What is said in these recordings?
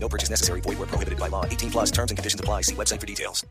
No purchase necessary. Void where prohibited by law. 18 plus and conditions apply. See website for details.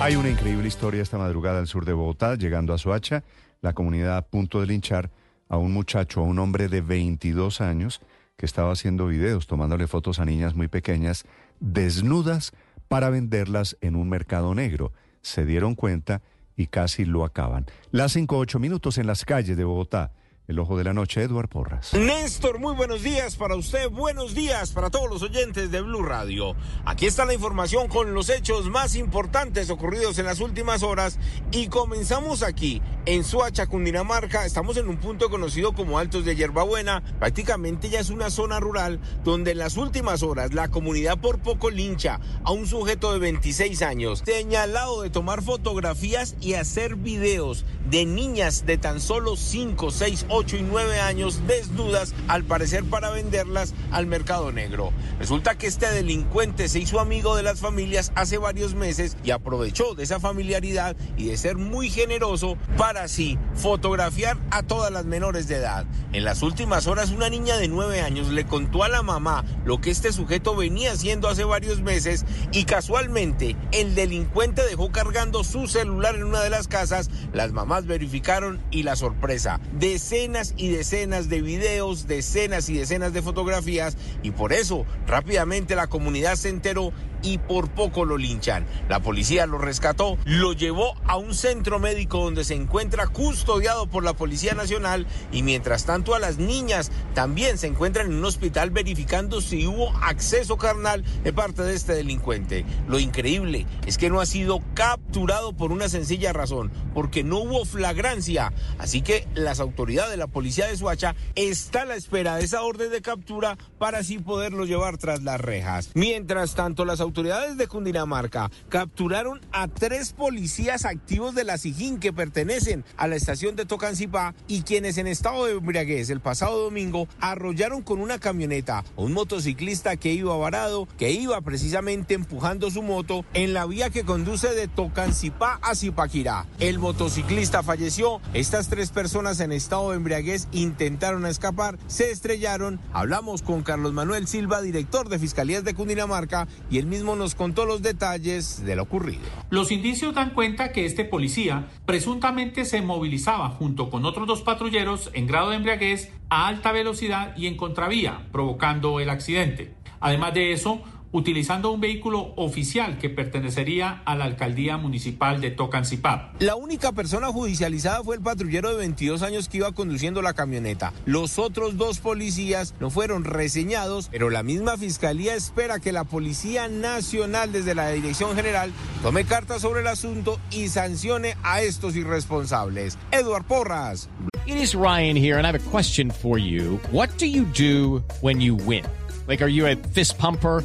Hay una increíble historia esta madrugada al sur de Bogotá, llegando a Soacha, la comunidad a punto de linchar a un muchacho, a un hombre de 22 años, que estaba haciendo videos, tomándole fotos a niñas muy pequeñas, desnudas, para venderlas en un mercado negro. Se dieron cuenta y casi lo acaban. Las 5 8 minutos en las calles de Bogotá. El ojo de la noche, Eduard Porras. Néstor, muy buenos días para usted, buenos días para todos los oyentes de Blue Radio. Aquí está la información con los hechos más importantes ocurridos en las últimas horas y comenzamos aquí en Suacha, Cundinamarca. Estamos en un punto conocido como Altos de Hierbabuena. Prácticamente ya es una zona rural donde en las últimas horas la comunidad por poco lincha a un sujeto de 26 años señalado de tomar fotografías y hacer videos de niñas de tan solo 5, 6, 8 y 9 años desnudas, al parecer para venderlas al mercado negro. Resulta que este delincuente se hizo amigo de las familias hace varios meses y aprovechó de esa familiaridad y de ser muy generoso para así fotografiar a todas las menores de edad. En las últimas horas una niña de 9 años le contó a la mamá lo que este sujeto venía haciendo hace varios meses y casualmente el delincuente dejó cargando su celular en una de las casas, las mamás verificaron y la sorpresa, decenas y decenas de videos, decenas y decenas de fotografías y por eso rápidamente la comunidad se enteró y por poco lo linchan. La policía lo rescató, lo llevó a un centro médico donde se encuentra custodiado por la Policía Nacional y mientras tanto a las niñas también se encuentran en un hospital verificando si hubo acceso carnal de parte de este delincuente. Lo increíble es que no ha sido capturado por una sencilla razón, porque no hubo flagrancia. Así que las autoridades de la Policía de Suacha están a la espera de esa orden de captura para así poderlo llevar tras las rejas. Mientras tanto, las autoridades de Cundinamarca capturaron a tres policías activos de la SIGIN que pertenecen a la estación de Tocancipá y quienes en estado de embriaguez el pasado domingo arrollaron con una camioneta a un motociclista que iba varado, que iba precisamente empujando su moto en la vía que conduce de Tocancipá a Zipaquirá. El motociclista falleció, estas tres personas en estado de embriaguez intentaron escapar, se estrellaron. Hablamos con Carlos Manuel Silva, director de Fiscalías de Cundinamarca, y él mismo nos contó los detalles de lo ocurrido. Los indicios dan cuenta que este policía presuntamente se movilizaba junto con otros dos patrulleros en grado de embriaguez a alta velocidad y en contravía, provocando el accidente. Además de eso, utilizando un vehículo oficial que pertenecería a la alcaldía municipal de Tocancipá. La única persona judicializada fue el patrullero de 22 años que iba conduciendo la camioneta. Los otros dos policías no fueron reseñados, pero la misma fiscalía espera que la Policía Nacional desde la Dirección General tome cartas sobre el asunto y sancione a estos irresponsables. Eduard Porras. It is Ryan here and I have a question for you. What do you do when you win? Like are you a fist pumper?